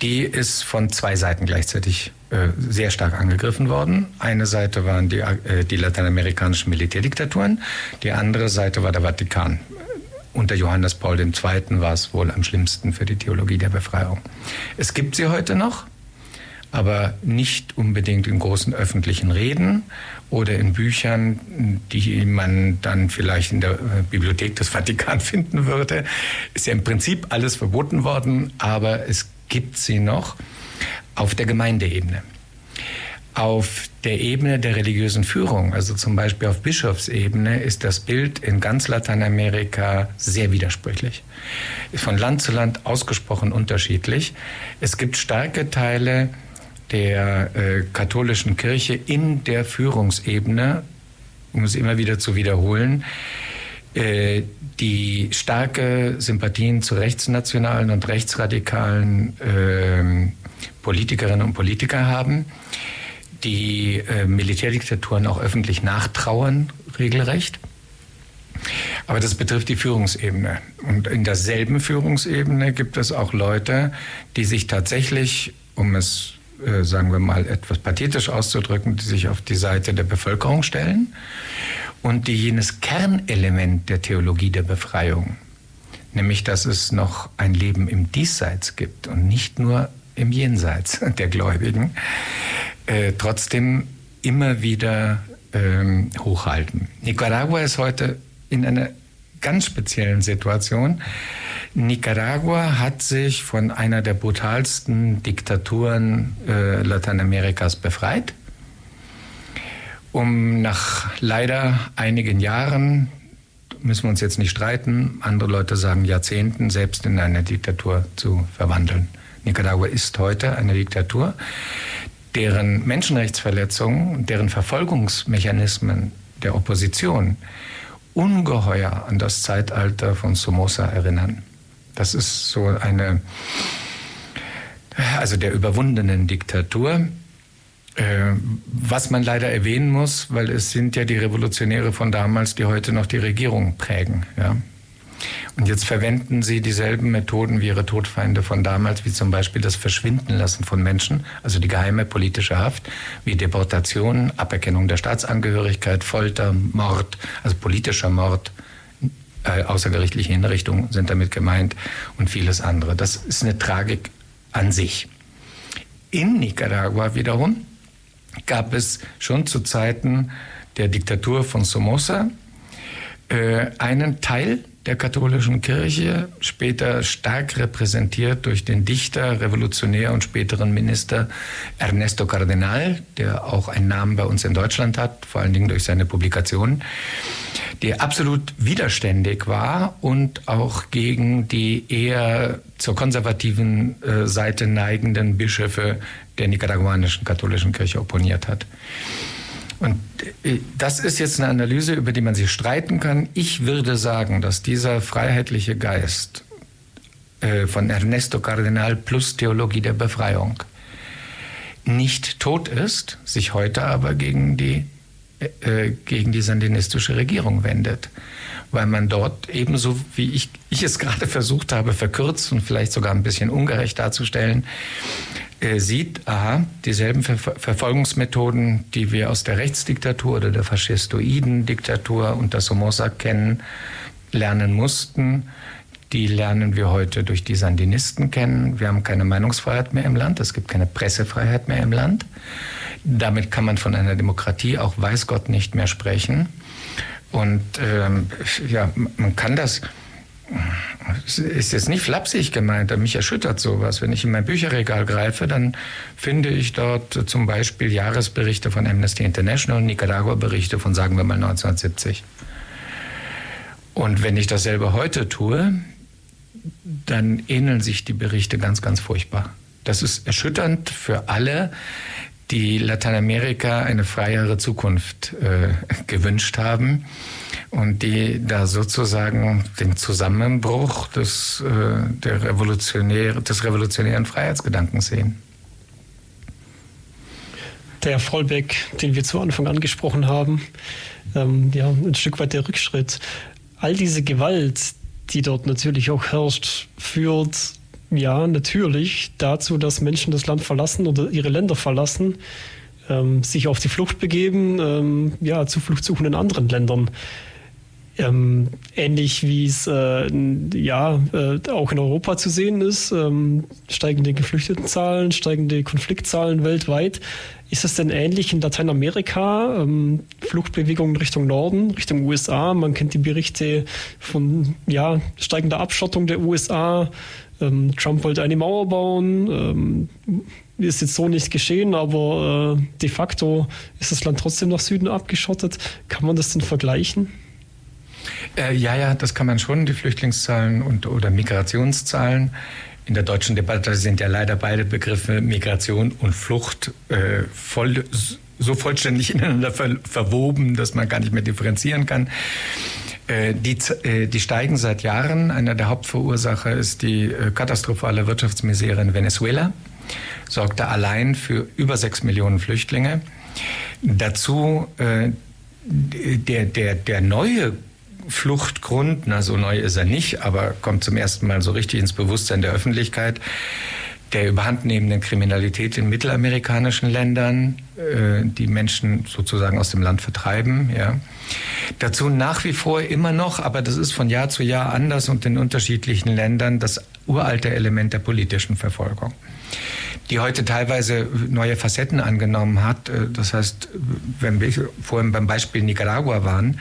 Die ist von zwei Seiten gleichzeitig äh, sehr stark angegriffen worden. Eine Seite waren die, äh, die lateinamerikanischen Militärdiktaturen, die andere Seite war der Vatikan. Unter Johannes Paul II. war es wohl am schlimmsten für die Theologie der Befreiung. Es gibt sie heute noch, aber nicht unbedingt in großen öffentlichen Reden oder in Büchern, die man dann vielleicht in der äh, Bibliothek des Vatikan finden würde. Ist ja im Prinzip alles verboten worden, aber es gibt sie noch auf der Gemeindeebene. Auf der Ebene der religiösen Führung, also zum Beispiel auf Bischofsebene, ist das Bild in ganz Lateinamerika sehr widersprüchlich. Von Land zu Land ausgesprochen unterschiedlich. Es gibt starke Teile, der äh, katholischen Kirche in der Führungsebene, um es immer wieder zu wiederholen, äh, die starke Sympathien zu rechtsnationalen und rechtsradikalen äh, Politikerinnen und Politiker haben, die äh, Militärdiktaturen auch öffentlich nachtrauern, regelrecht. Aber das betrifft die Führungsebene. Und in derselben Führungsebene gibt es auch Leute, die sich tatsächlich, um es äh, sagen wir mal, etwas pathetisch auszudrücken, die sich auf die Seite der Bevölkerung stellen und die jenes Kernelement der Theologie der Befreiung, nämlich dass es noch ein Leben im Diesseits gibt und nicht nur im Jenseits der Gläubigen, äh, trotzdem immer wieder ähm, hochhalten. Nicaragua ist heute in einer ganz speziellen Situation. Nicaragua hat sich von einer der brutalsten Diktaturen äh, Lateinamerikas befreit, um nach leider einigen Jahren, müssen wir uns jetzt nicht streiten, andere Leute sagen Jahrzehnten, selbst in eine Diktatur zu verwandeln. Nicaragua ist heute eine Diktatur, deren Menschenrechtsverletzungen, deren Verfolgungsmechanismen der Opposition ungeheuer an das Zeitalter von Somoza erinnern. Das ist so eine, also der überwundenen Diktatur. Äh, was man leider erwähnen muss, weil es sind ja die Revolutionäre von damals, die heute noch die Regierung prägen. Ja. Und jetzt verwenden sie dieselben Methoden wie ihre Todfeinde von damals, wie zum Beispiel das Verschwindenlassen von Menschen, also die geheime politische Haft, wie Deportation, Aberkennung der Staatsangehörigkeit, Folter, Mord, also politischer Mord, äh, außergerichtliche Hinrichtungen sind damit gemeint und vieles andere. Das ist eine Tragik an sich. In Nicaragua wiederum gab es schon zu Zeiten der Diktatur von Somoza äh, einen Teil der katholischen Kirche, später stark repräsentiert durch den Dichter, Revolutionär und späteren Minister Ernesto Cardenal, der auch einen Namen bei uns in Deutschland hat, vor allen Dingen durch seine Publikationen, die absolut widerständig war und auch gegen die eher zur konservativen äh, Seite neigenden Bischöfe der nicaraguanischen katholischen Kirche opponiert hat. Und äh, das ist jetzt eine Analyse, über die man sich streiten kann. Ich würde sagen, dass dieser freiheitliche Geist, äh, von Ernesto Cardenal plus Theologie der Befreiung nicht tot ist, sich heute aber gegen die, äh, gegen die sandinistische Regierung wendet. Weil man dort ebenso, wie ich, ich es gerade versucht habe, verkürzt und vielleicht sogar ein bisschen ungerecht darzustellen, äh, sieht, aha, dieselben Ver Verfolgungsmethoden, die wir aus der Rechtsdiktatur oder der faschistoiden Diktatur unter Somoza kennen, lernen mussten, die lernen wir heute durch die Sandinisten kennen. Wir haben keine Meinungsfreiheit mehr im Land. Es gibt keine Pressefreiheit mehr im Land. Damit kann man von einer Demokratie auch weiß Gott nicht mehr sprechen. Und ähm, ja, man kann das, ist jetzt nicht flapsig gemeint, mich erschüttert sowas. Wenn ich in mein Bücherregal greife, dann finde ich dort zum Beispiel Jahresberichte von Amnesty International, Nicaragua-Berichte von, sagen wir mal, 1970. Und wenn ich dasselbe heute tue, dann ähneln sich die Berichte ganz, ganz furchtbar. Das ist erschütternd für alle, die Lateinamerika eine freiere Zukunft äh, gewünscht haben und die da sozusagen den Zusammenbruch des, äh, der Revolutionär, des revolutionären Freiheitsgedankens sehen. Der Vollbeck, den wir zu Anfang angesprochen haben, ähm, ja, ein Stück weit der Rückschritt. All diese Gewalt, die dort natürlich auch herrscht, führt ja natürlich dazu, dass Menschen das Land verlassen oder ihre Länder verlassen, ähm, sich auf die Flucht begeben, ähm, ja, Zuflucht suchen in anderen Ländern. Ähm, ähnlich wie es äh, ja äh, auch in Europa zu sehen ist, ähm, steigende Geflüchtetenzahlen, steigende Konfliktzahlen weltweit. Ist es denn ähnlich in Lateinamerika? Ähm, Fluchtbewegungen Richtung Norden, Richtung USA. Man kennt die Berichte von ja, steigender Abschottung der USA. Ähm, Trump wollte eine Mauer bauen. Ist jetzt so nicht geschehen, aber äh, de facto ist das Land trotzdem nach Süden abgeschottet. Kann man das denn vergleichen? Äh, ja, ja, das kann man schon, die Flüchtlingszahlen und, oder Migrationszahlen. In der deutschen Debatte sind ja leider beide Begriffe Migration und Flucht äh, voll, so vollständig ineinander ver verwoben, dass man gar nicht mehr differenzieren kann. Äh, die, äh, die steigen seit Jahren. Einer der Hauptverursacher ist die äh, katastrophale Wirtschaftsmisere in Venezuela. Sorgte allein für über sechs Millionen Flüchtlinge. Dazu äh, der, der, der neue Fluchtgrund, na so neu ist er nicht, aber kommt zum ersten Mal so richtig ins Bewusstsein der Öffentlichkeit, der überhandnehmenden Kriminalität in mittelamerikanischen Ländern, äh, die Menschen sozusagen aus dem Land vertreiben. Ja. Dazu nach wie vor immer noch, aber das ist von Jahr zu Jahr anders und in unterschiedlichen Ländern das uralte Element der politischen Verfolgung die heute teilweise neue Facetten angenommen hat. Äh, das heißt, wenn wir vorhin beim Beispiel Nicaragua waren,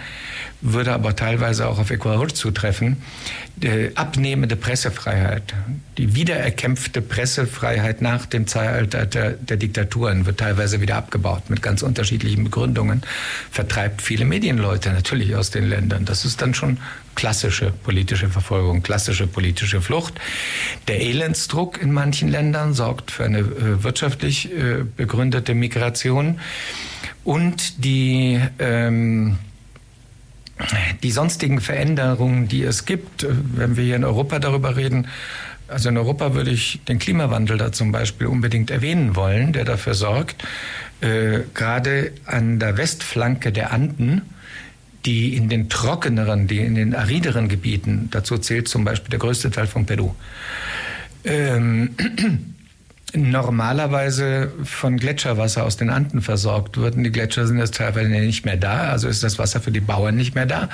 würde aber teilweise auch auf Ecuador zutreffen, die abnehmende Pressefreiheit, die wiedererkämpfte Pressefreiheit nach dem Zeitalter der, Diktaturen wird teilweise wieder abgebaut mit ganz unterschiedlichen Begründungen, vertreibt viele Medienleute natürlich aus den Ländern. Das ist dann schon klassische politische Verfolgung, klassische politische Flucht. Der Elendsdruck in manchen Ländern sorgt für eine äh, wirtschaftlich äh, begründete Migration und die ähm, die sonstigen Veränderungen, die es gibt, äh, wenn wir hier in Europa darüber reden, also in Europa würde ich den Klimawandel da zum Beispiel unbedingt erwähnen wollen, der dafür sorgt, äh, gerade an der Westflanke der Anden, die in den trockeneren, die in den arideren Gebieten, dazu zählt zum Beispiel der größte Teil von Peru, ähm, normalerweise von Gletscherwasser aus den Anden versorgt würden. Die Gletscher sind jetzt teilweise nicht mehr da, also ist das Wasser für die Bauern nicht mehr da.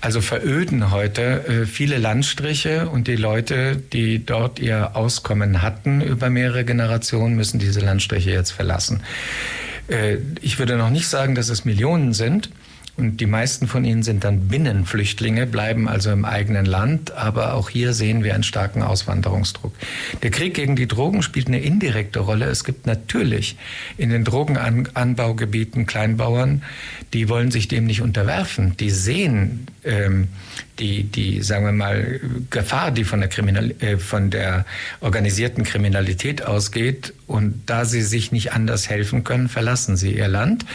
Also veröden heute äh, viele Landstriche und die Leute, die dort ihr Auskommen hatten über mehrere Generationen, müssen diese Landstriche jetzt verlassen. Äh, ich würde noch nicht sagen, dass es Millionen sind, und die meisten von ihnen sind dann Binnenflüchtlinge, bleiben also im eigenen Land. Aber auch hier sehen wir einen starken Auswanderungsdruck. Der Krieg gegen die Drogen spielt eine indirekte Rolle. Es gibt natürlich in den Drogenanbaugebieten Kleinbauern, die wollen sich dem nicht unterwerfen. Die sehen die, die, sagen wir mal, Gefahr, die von der, Kriminal äh, von der organisierten Kriminalität ausgeht. Und da sie sich nicht anders helfen können, verlassen sie ihr Land.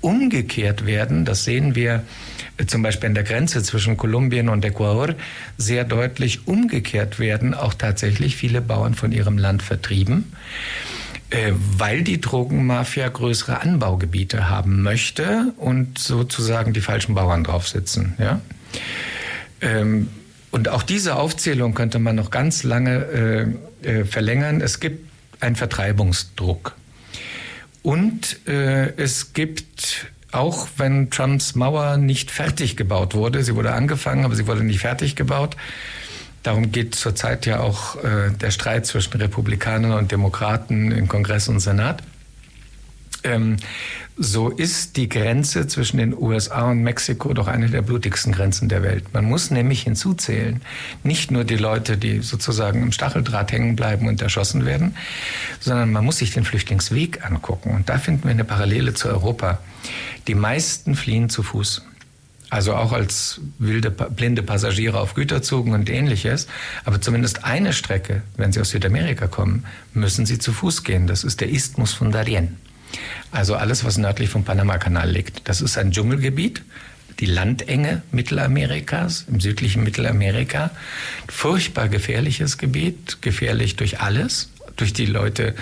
Umgekehrt werden, das sehen wir äh, zum Beispiel an der Grenze zwischen Kolumbien und Ecuador, sehr deutlich umgekehrt werden auch tatsächlich viele Bauern von ihrem Land vertrieben weil die Drogenmafia größere Anbaugebiete haben möchte und sozusagen die falschen Bauern draufsitzen. Ja? Ähm, und auch diese Aufzählung könnte man noch ganz lange äh, äh, verlängern. Es gibt einen Vertreibungsdruck. Und äh, es gibt, auch wenn Trumps Mauer nicht fertig gebaut wurde, sie wurde angefangen, aber sie wurde nicht fertig gebaut, Darum geht zurzeit ja auch äh, der Streit zwischen Republikanern und Demokraten im Kongress und Senat. Ähm, so ist die Grenze zwischen den USA und Mexiko doch eine der blutigsten Grenzen der Welt. Man muss nämlich hinzuzählen, nicht nur die Leute, die sozusagen im Stacheldraht hängen bleiben und erschossen werden, sondern man muss sich den Flüchtlingsweg angucken. Und da finden wir eine Parallele zu Europa. Die meisten fliehen zu Fuß also auch als wilde, blinde Passagiere auf Güterzügen und ähnliches. Aber zumindest eine Strecke, wenn Sie aus Südamerika kommen, müssen Sie zu Fuß gehen. Das ist der Isthmus von Darien. Also alles, was nördlich vom Panamakanal liegt. Das ist ein Dschungelgebiet, die Landenge Mittelamerikas, im südlichen Mittelamerika. Furchtbar gefährliches Gebiet, gefährlich durch alles, durch die Leute,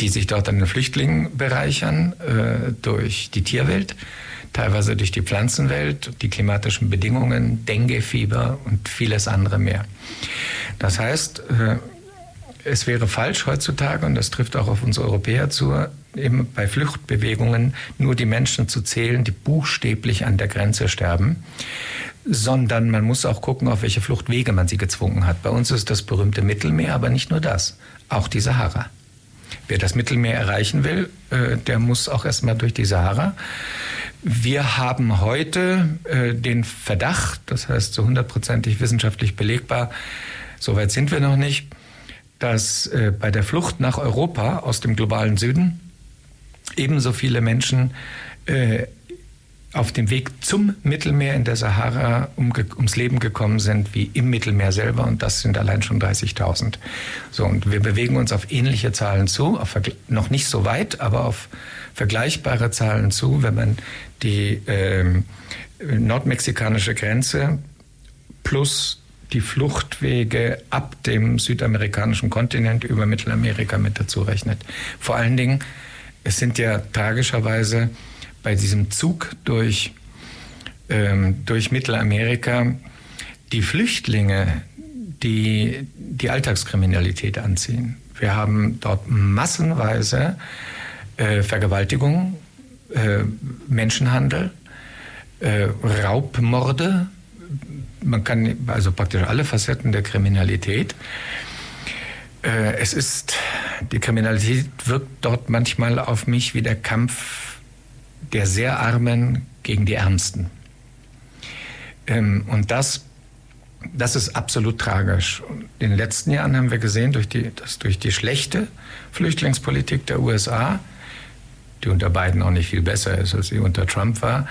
die sich dort an den Flüchtlingen bereichern, äh, durch die Tierwelt teilweise durch die Pflanzenwelt, die klimatischen Bedingungen, Dengue-Fieber und vieles andere mehr. Das heißt, äh, es wäre falsch heutzutage, und das trifft auch auf uns Europäer zu, eben bei Fluchtbewegungen nur die Menschen zu zählen, die buchstäblich an der Grenze sterben, sondern man muss auch gucken, auf welche Fluchtwege man sie gezwungen hat. Bei uns ist das berühmte Mittelmeer, aber nicht nur das, auch die Sahara. Wer das Mittelmeer erreichen will, äh, der muss auch erstmal durch die Sahara. Wir haben heute äh, den Verdacht, das heißt so hundertprozentig wissenschaftlich belegbar, soweit sind wir noch nicht, dass äh, bei der Flucht nach Europa aus dem globalen Süden ebenso viele Menschen auf dem Weg zum Mittelmeer in der Sahara um, ums Leben gekommen sind wie im Mittelmeer selber und das sind allein schon 30.000. So und wir bewegen uns auf ähnliche Zahlen zu, auf, noch nicht so weit, aber auf vergleichbare Zahlen zu, wenn man die ähm, nordmexikanische Grenze plus die Fluchtwege ab dem südamerikanischen Kontinent über Mittelamerika mit dazu rechnet. Vor allen Dingen, es sind ja tragischerweise bei diesem Zug durch, ähm, durch Mittelamerika die Flüchtlinge, die die Alltagskriminalität anziehen. Wir haben dort massenweise äh, Vergewaltigung, äh, Menschenhandel, äh, Raubmorde. Man kann also praktisch alle Facetten der Kriminalität. Äh, es ist, die Kriminalität wirkt dort manchmal auf mich wie der Kampf der sehr Armen gegen die Ärmsten. Ähm, und das das ist absolut tragisch. In den letzten Jahren haben wir gesehen, durch die, dass durch die schlechte Flüchtlingspolitik der USA die unter Biden auch nicht viel besser ist, als sie unter Trump war,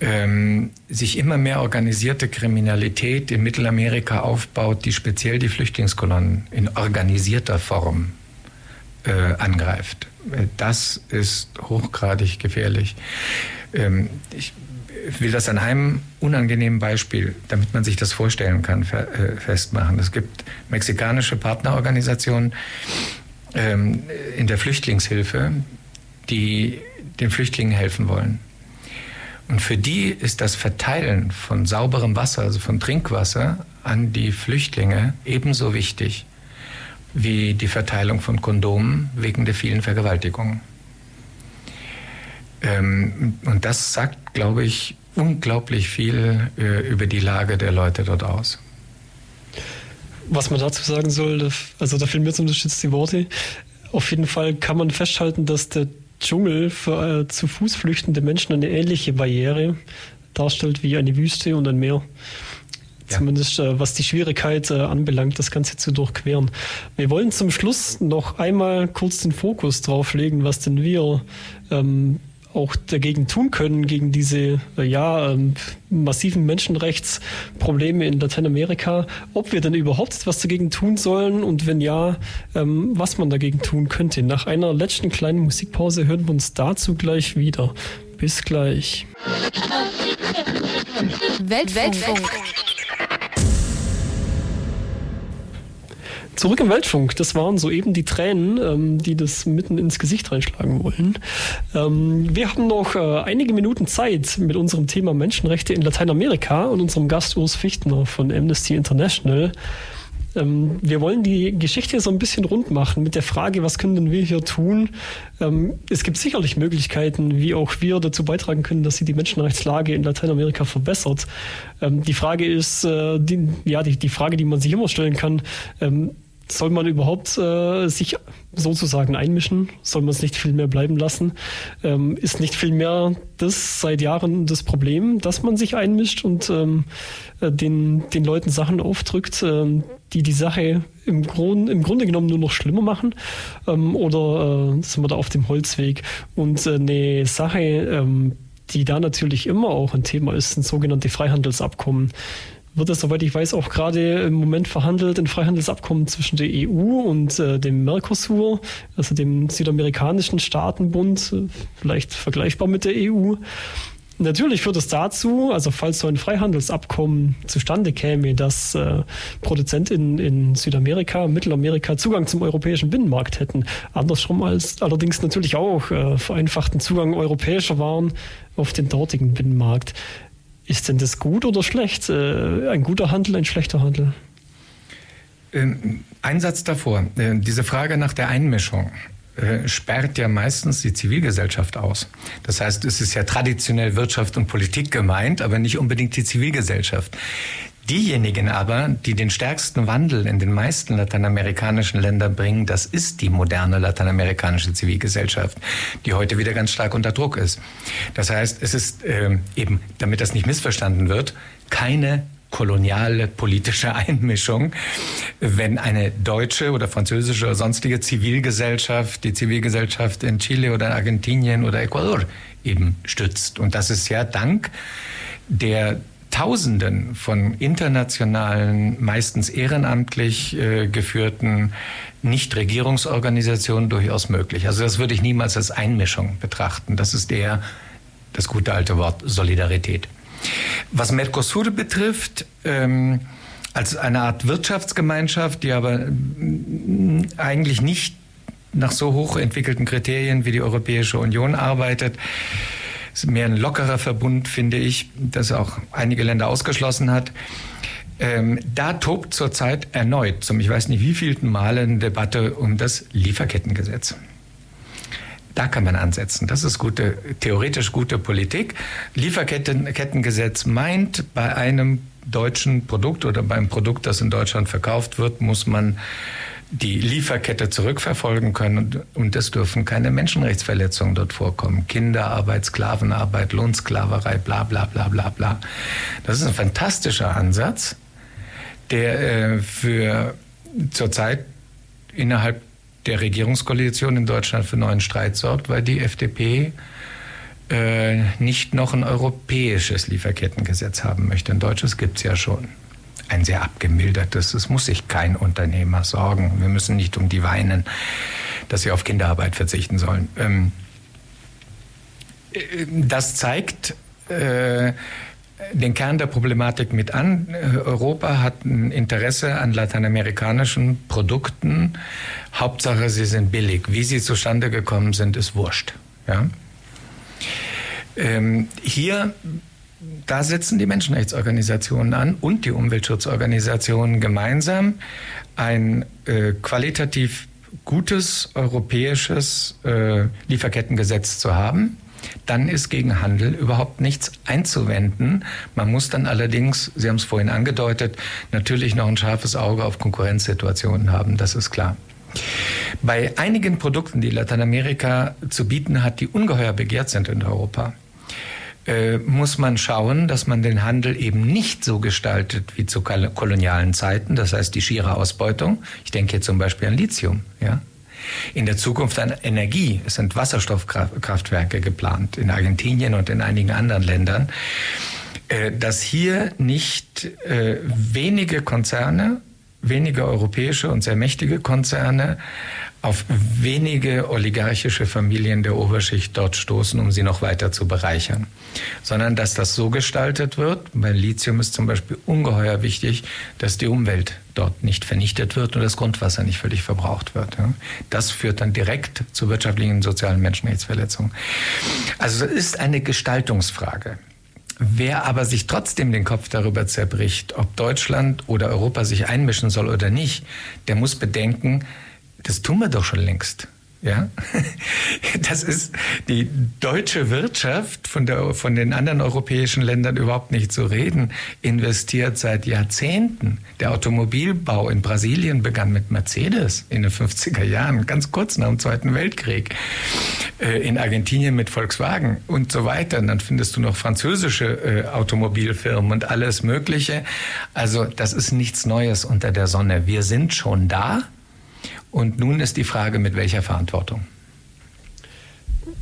ähm, sich immer mehr organisierte Kriminalität in Mittelamerika aufbaut, die speziell die Flüchtlingskolonnen in organisierter Form äh, angreift. Das ist hochgradig gefährlich. Ähm, ich will das an einem unangenehmen Beispiel, damit man sich das vorstellen kann, äh, festmachen. Es gibt mexikanische Partnerorganisationen ähm, in der Flüchtlingshilfe, die den Flüchtlingen helfen wollen. Und für die ist das Verteilen von sauberem Wasser, also von Trinkwasser an die Flüchtlinge ebenso wichtig wie die Verteilung von Kondomen wegen der vielen Vergewaltigungen. Ähm, und das sagt, glaube ich, unglaublich viel äh, über die Lage der Leute dort aus. Was man dazu sagen soll, also da fehlen mir jetzt unterstützt die Worte. Auf jeden Fall kann man festhalten, dass der Dschungel für äh, zu Fuß flüchtende Menschen eine ähnliche Barriere darstellt wie eine Wüste und ein Meer. Ja. Zumindest äh, was die Schwierigkeit äh, anbelangt, das Ganze zu durchqueren. Wir wollen zum Schluss noch einmal kurz den Fokus drauf legen, was denn wir ähm, auch dagegen tun können, gegen diese ja, ähm, massiven Menschenrechtsprobleme in Lateinamerika, ob wir denn überhaupt etwas dagegen tun sollen und wenn ja, ähm, was man dagegen tun könnte. Nach einer letzten kleinen Musikpause hören wir uns dazu gleich wieder. Bis gleich. Weltfunk. Zurück im Weltfunk, das waren soeben die Tränen, ähm, die das mitten ins Gesicht reinschlagen wollen. Ähm, wir haben noch äh, einige Minuten Zeit mit unserem Thema Menschenrechte in Lateinamerika und unserem Gast Urs Fichtner von Amnesty International. Ähm, wir wollen die Geschichte so ein bisschen rund machen mit der Frage, was können denn wir hier tun? Ähm, es gibt sicherlich Möglichkeiten, wie auch wir dazu beitragen können, dass sich die Menschenrechtslage in Lateinamerika verbessert. Ähm, die Frage ist, äh, die, ja, die, die Frage, die man sich immer stellen kann, ähm, soll man überhaupt äh, sich sozusagen einmischen? Soll man es nicht viel mehr bleiben lassen? Ähm, ist nicht viel mehr das seit Jahren das Problem, dass man sich einmischt und ähm, äh, den, den Leuten Sachen aufdrückt, ähm, die die Sache im, Grund, im Grunde genommen nur noch schlimmer machen? Ähm, oder äh, sind wir da auf dem Holzweg? Und äh, eine Sache, ähm, die da natürlich immer auch ein Thema ist, sind sogenannte Freihandelsabkommen wird es, soweit ich weiß, auch gerade im Moment verhandelt, ein Freihandelsabkommen zwischen der EU und äh, dem Mercosur, also dem südamerikanischen Staatenbund, äh, vielleicht vergleichbar mit der EU. Natürlich führt es dazu, also falls so ein Freihandelsabkommen zustande käme, dass äh, Produzenten in Südamerika, Mittelamerika Zugang zum europäischen Binnenmarkt hätten. Andersrum als allerdings natürlich auch äh, vereinfachten Zugang europäischer Waren auf den dortigen Binnenmarkt. Ist denn das gut oder schlecht? Äh, ein guter Handel, ein schlechter Handel? Ähm, ein Satz davor. Äh, diese Frage nach der Einmischung äh, sperrt ja meistens die Zivilgesellschaft aus. Das heißt, es ist ja traditionell Wirtschaft und Politik gemeint, aber nicht unbedingt die Zivilgesellschaft. Diejenigen aber, die den stärksten Wandel in den meisten lateinamerikanischen Ländern bringen, das ist die moderne lateinamerikanische Zivilgesellschaft, die heute wieder ganz stark unter Druck ist. Das heißt, es ist äh, eben, damit das nicht missverstanden wird, keine koloniale politische Einmischung, wenn eine deutsche oder französische oder sonstige Zivilgesellschaft die Zivilgesellschaft in Chile oder Argentinien oder Ecuador eben stützt. Und das ist ja dank der Tausenden von internationalen, meistens ehrenamtlich äh, geführten Nichtregierungsorganisationen durchaus möglich. Also das würde ich niemals als Einmischung betrachten. Das ist eher das gute alte Wort Solidarität. Was Mercosur betrifft, ähm, als eine Art Wirtschaftsgemeinschaft, die aber mm, eigentlich nicht nach so hoch entwickelten Kriterien wie die Europäische Union arbeitet, ist mehr ein lockerer Verbund, finde ich, das auch einige Länder ausgeschlossen hat. Ähm, da tobt zurzeit erneut, zum ich weiß nicht wievielten Mal, eine Debatte um das Lieferkettengesetz. Da kann man ansetzen. Das ist gute, theoretisch gute Politik. Lieferkettengesetz meint, bei einem deutschen Produkt oder beim Produkt, das in Deutschland verkauft wird, muss man die Lieferkette zurückverfolgen können und, und es dürfen keine Menschenrechtsverletzungen dort vorkommen. Kinderarbeit, Sklavenarbeit, Lohnsklaverei, bla bla bla bla bla. Das ist ein fantastischer Ansatz, der äh, für zurzeit innerhalb der Regierungskoalition in Deutschland für neuen Streit sorgt, weil die FDP äh, nicht noch ein europäisches Lieferkettengesetz haben möchte. Ein deutsches gibt es ja schon ein sehr abgemildertes. Es muss sich kein Unternehmer sorgen. Wir müssen nicht um die weinen, dass sie auf Kinderarbeit verzichten sollen. Ähm, äh, das zeigt äh, den Kern der Problematik mit an. Europa hat ein Interesse an lateinamerikanischen Produkten. Hauptsache, sie sind billig. Wie sie zustande gekommen sind, ist wurscht. Ja? Ähm, hier da setzen die Menschenrechtsorganisationen an und die Umweltschutzorganisationen gemeinsam ein äh, qualitativ gutes europäisches äh, Lieferkettengesetz zu haben. Dann ist gegen Handel überhaupt nichts einzuwenden. Man muss dann allerdings, Sie haben es vorhin angedeutet, natürlich noch ein scharfes Auge auf Konkurrenzsituationen haben, das ist klar. Bei einigen Produkten, die Lateinamerika zu bieten hat, die ungeheuer begehrt sind in Europa, äh, muss man schauen, dass man den Handel eben nicht so gestaltet wie zu kolonialen Zeiten, das heißt die schiere Ausbeutung. Ich denke hier zum Beispiel an Lithium. Ja? In der Zukunft an Energie. Es sind Wasserstoffkraftwerke geplant in Argentinien und in einigen anderen Ländern. Äh, dass hier nicht äh, wenige Konzerne, wenige europäische und sehr mächtige Konzerne auf wenige oligarchische Familien der Oberschicht dort stoßen, um sie noch weiter zu bereichern, sondern dass das so gestaltet wird. Bei Lithium ist zum Beispiel ungeheuer wichtig, dass die Umwelt dort nicht vernichtet wird und das Grundwasser nicht völlig verbraucht wird. Das führt dann direkt zu wirtschaftlichen und sozialen Menschenrechtsverletzungen. Also es ist eine Gestaltungsfrage. Wer aber sich trotzdem den Kopf darüber zerbricht, ob Deutschland oder Europa sich einmischen soll oder nicht, der muss bedenken, das tun wir doch schon längst. Ja, das ist die deutsche Wirtschaft, von, der, von den anderen europäischen Ländern überhaupt nicht zu reden, investiert seit Jahrzehnten. Der Automobilbau in Brasilien begann mit Mercedes in den 50er Jahren, ganz kurz nach dem Zweiten Weltkrieg. Äh, in Argentinien mit Volkswagen und so weiter. Und dann findest du noch französische äh, Automobilfirmen und alles Mögliche. Also das ist nichts Neues unter der Sonne. Wir sind schon da. Und nun ist die Frage, mit welcher Verantwortung.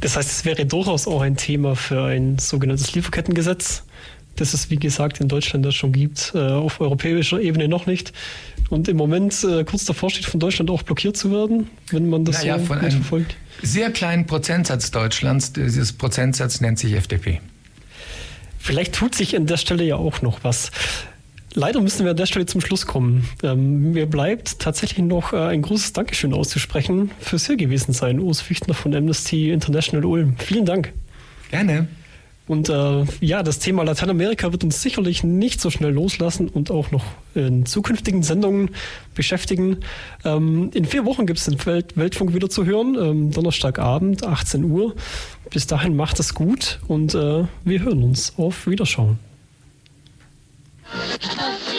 Das heißt, es wäre durchaus auch ein Thema für ein sogenanntes Lieferkettengesetz, das es, wie gesagt, in Deutschland das schon gibt, äh, auf europäischer Ebene noch nicht. Und im Moment äh, kurz davor steht, von Deutschland auch blockiert zu werden, wenn man das naja, so von einem verfolgt. Sehr kleinen Prozentsatz Deutschlands, dieses Prozentsatz nennt sich FDP. Vielleicht tut sich an der Stelle ja auch noch was. Leider müssen wir an der Stelle zum Schluss kommen. Ähm, mir bleibt tatsächlich noch äh, ein großes Dankeschön auszusprechen fürs hier gewesen sein, Urs Füchtner von Amnesty International Ulm. Vielen Dank. Gerne. Und äh, ja, das Thema Lateinamerika wird uns sicherlich nicht so schnell loslassen und auch noch in zukünftigen Sendungen beschäftigen. Ähm, in vier Wochen gibt es den Welt Weltfunk wieder zu hören, ähm, Donnerstagabend, 18 Uhr. Bis dahin macht es gut und äh, wir hören uns. Auf Wiederschauen. Okay.